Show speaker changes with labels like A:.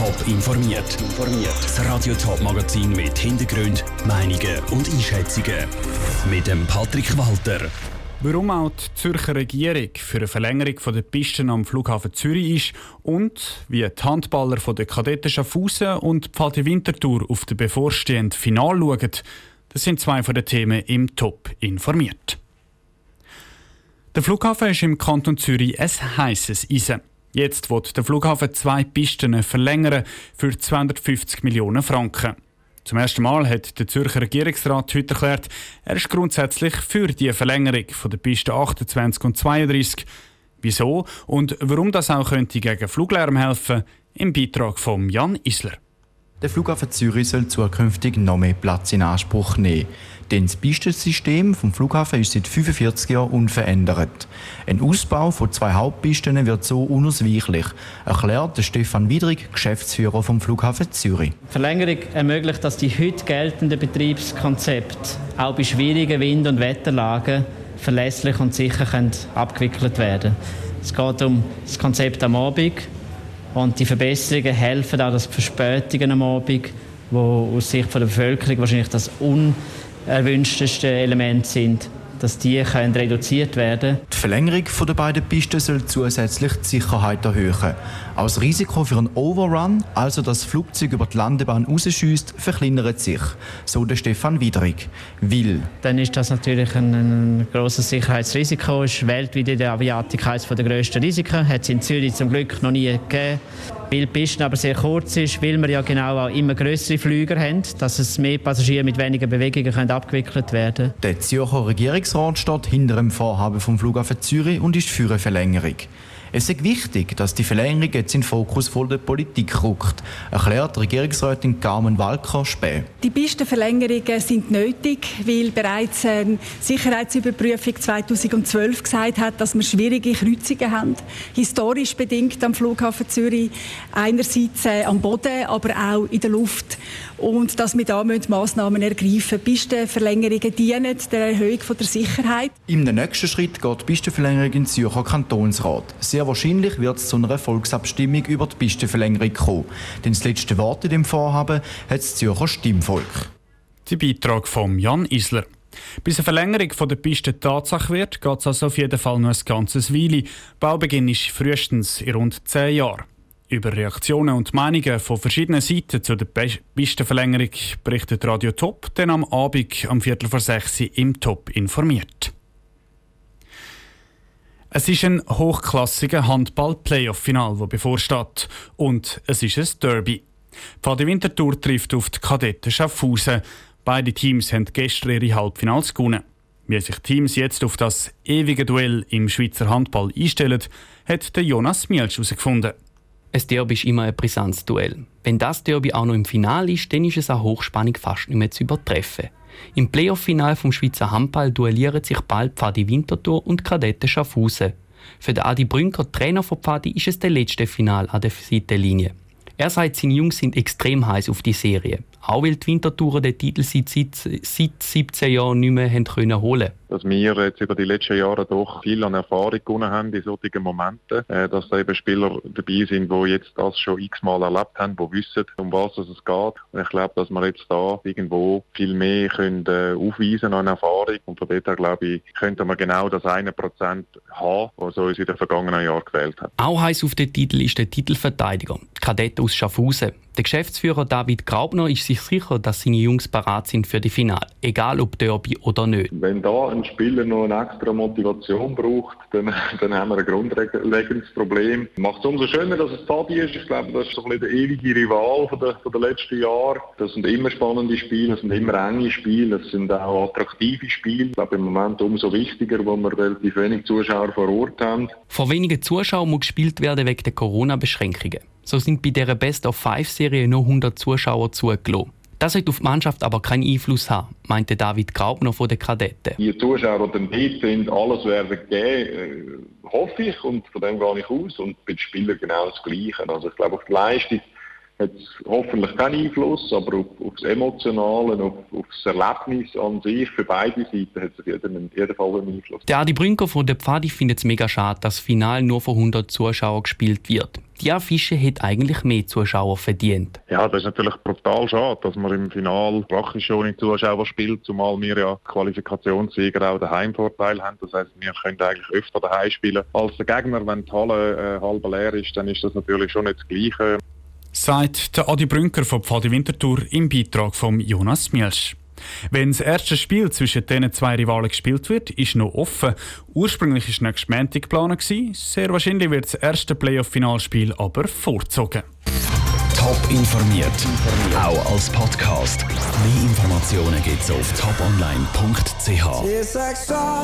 A: Top informiert. Das Radio Top Magazin mit Hintergrund, Meinungen und Einschätzungen mit dem Patrick Walter.
B: Warum auch die Zürcher Regierung für eine Verlängerung der Pisten am Flughafen Zürich ist und wie die Handballer von der Kadetten Schaffhausen und Pfadi Winterthur auf das bevorstehende Final schauen, das sind zwei von den Themen im Top informiert. Der Flughafen ist im Kanton Zürich ein heißes Eisen. Jetzt wird der Flughafen zwei Pisten verlängern für 250 Millionen Franken. Zum ersten Mal hat der Zürcher Regierungsrat heute erklärt, er ist grundsätzlich für die Verlängerung von der Pisten 28 und 32. Wieso und warum das auch könnte gegen Fluglärm helfen, im Beitrag von Jan Isler.
C: Der Flughafen Zürich soll zukünftig noch mehr Platz in Anspruch nehmen. Denn das Pistensystem vom Flughafen ist seit 45 Jahren unverändert. Ein Ausbau von zwei Hauptpisten wird so unausweichlich, erklärt Stefan Wiedrig, Geschäftsführer vom Flughafen Zürich.
D: Die Verlängerung ermöglicht, dass die heute geltenden Betriebskonzepte auch bei schwierigen Wind- und Wetterlagen verlässlich und sicher abgewickelt werden Es geht um das Konzept am Abend, und die Verbesserungen helfen auch, dass die Verspätungen am Abend, wo aus Sicht der Bevölkerung wahrscheinlich das unerwünschteste Element sind, dass die können reduziert werden
C: Die Verlängerung der beiden Pisten soll zusätzlich die Sicherheit erhöhen. Das Risiko für einen Overrun, also dass das Flugzeug über die Landebahn rausschießt, verkleinert sich, so der Stefan Wiedrig. Will.
D: Dann ist das natürlich ein, ein grosses Sicherheitsrisiko. Ist weltweit in der Aviatik eines der grössten Risiken. Hat es in Zürich zum Glück noch nie gegeben. Weil die Piste aber sehr kurz ist, weil wir ja genau auch immer größere Flüger haben, dass es mehr Passagiere mit weniger Bewegungen können abgewickelt werden
C: Der Zürcher Regierungsrat steht hinter dem Vorhaben vom Flughafen Zürich und ist für eine Verlängerung. Es ist wichtig, dass die Verlängerung jetzt in den Fokus von der Politik rückt, erklärt Regierungsrätin Carmen Walker Späh.
E: Die Pistenverlängerungen sind nötig, weil bereits eine Sicherheitsüberprüfung 2012 gesagt hat, dass wir schwierige Kreuzungen haben, historisch bedingt am Flughafen Zürich, einerseits äh, am Boden, aber auch in der Luft und dass wir da Massnahmen ergreifen müssen. Pistenverlängerungen dienen der Erhöhung der Sicherheit.
C: Im nächsten Schritt geht die Pistenverlängerung in Zürcher Kantonsrat. Sehr wahrscheinlich wird es zu einer Volksabstimmung über die Pistenverlängerung kommen. Denn das letzte Wort in dem Vorhaben hat das Zürcher Stimmvolk.
B: Der Beitrag von Jan Isler. Bis eine Verlängerung der Piste Tatsache wird, geht es also auf jeden Fall noch ein ganzes Weile. Baubeginn ist frühestens in rund zehn Jahren. Über Reaktionen und Meinungen von verschiedenen Seiten zu der Pistenverlängerung berichtet Radio Top, dann am Abend um Viertel vor sechs im Top informiert. Es ist ein hochklassiger Handball-Playoff-Final, das bevorsteht. Und es ist ein Derby. Die Winterthur trifft auf die Kadetten Schaffhausen. Beide Teams haben gestern ihre Halbfinals gewonnen. Wie sich Teams jetzt auf das ewige Duell im Schweizer Handball einstellen, hat der Jonas Mielsch herausgefunden.
F: Ein Derby ist immer ein brisantes Duell. Wenn das Derby auch noch im Finale ist, dann ist es auch Hochspannung fast nicht mehr zu übertreffen. Im Playoff-Final vom Schweizer Handball duellieren sich bald Pfadi Winterthur und Kadette Schaffhausen. Für den Adi Brünker, Trainer von Pfadi, ist es der letzte Final an der Seitenlinie. Er sagt, seine Jungs sind extrem heiß auf die Serie. Auch weil die Wintertouren den Titel seit, seit, seit 17 Jahren nicht mehr haben können holen
G: Dass wir jetzt über die letzten Jahre doch viel an Erfahrung gewonnen haben in solchen Momenten. Äh, dass da eben Spieler dabei sind, die jetzt das schon x-mal erlebt haben, die wissen, um was es geht. Und ich glaube, dass wir jetzt da irgendwo viel mehr können, äh, aufweisen an Erfahrung. Und von dort her, glaube ich, könnte man genau das eine Prozent haben, was uns in den vergangenen Jahren gewählt hat.
F: Auch heiß auf den Titel ist der Titelverteidiger, Kadett aus Schaffhausen. Der Geschäftsführer David Graubner ist sich sicher, dass seine Jungs parat sind für die Finale, egal ob Derby oder nicht.
G: Wenn da ein Spieler noch eine extra Motivation braucht, dann, dann haben wir ein grundlegendes Problem. Macht es umso schöner, dass es Fabi ist. Ich glaube, das ist so ein bisschen der ewige Rival von der, von der letzten Jahre. Das sind immer spannende Spiele, das sind immer enge Spiele, das sind auch attraktive Spiele. Ich glaube, im Moment umso wichtiger, wo wir relativ wenig Zuschauer vor Ort haben.
F: Vor wenigen Zuschauern muss gespielt werden wegen der Corona-Beschränkungen. So sind bei dieser Best-of-Five-Serie nur 100 Zuschauer zugelassen. Das wird auf die Mannschaft aber keinen Einfluss haben, meinte David Graubner von den Kadetten.
G: Die Zuschauer, die dort sind, alles werden geben, äh, hoffe ich, und von dem gehe ich aus. Und bei den Spielern genau das Gleiche. Also ich glaube, auf die Leistung hat es hoffentlich keinen Einfluss, aber auf, auf das Emotionale, auf, auf das Erlebnis an sich für beide Seiten hat es jeden, jeden Fall einen Einfluss.
F: Der Adi Brünker von der Pfadi findet es mega schade, dass das Final nur von 100 Zuschauern gespielt wird. Die Fische hat eigentlich mehr Zuschauer verdient.
H: Ja, das ist natürlich brutal schade, dass man im Finale praktisch ohne Zuschauer spielt, zumal wir ja Qualifikationssieger auch den Heimvorteil haben. Das heißt, wir können eigentlich öfter daheim spielen als der Gegner. Wenn die Halle äh, halb leer ist, dann ist das natürlich schon nicht das Gleiche.
B: Sagt der Adi Brünker von Pfadi Winterthur im Beitrag von Jonas Mielsch. Wenn das erste Spiel zwischen diesen zwei Rivalen gespielt wird, ist noch offen. Ursprünglich war nächstes Montag geplant. Sehr wahrscheinlich wird das erste Playoff-Finalspiel aber vorgezogen.
A: Top informiert, auch als Podcast. Mehr Informationen gibt es auf toponline.ch.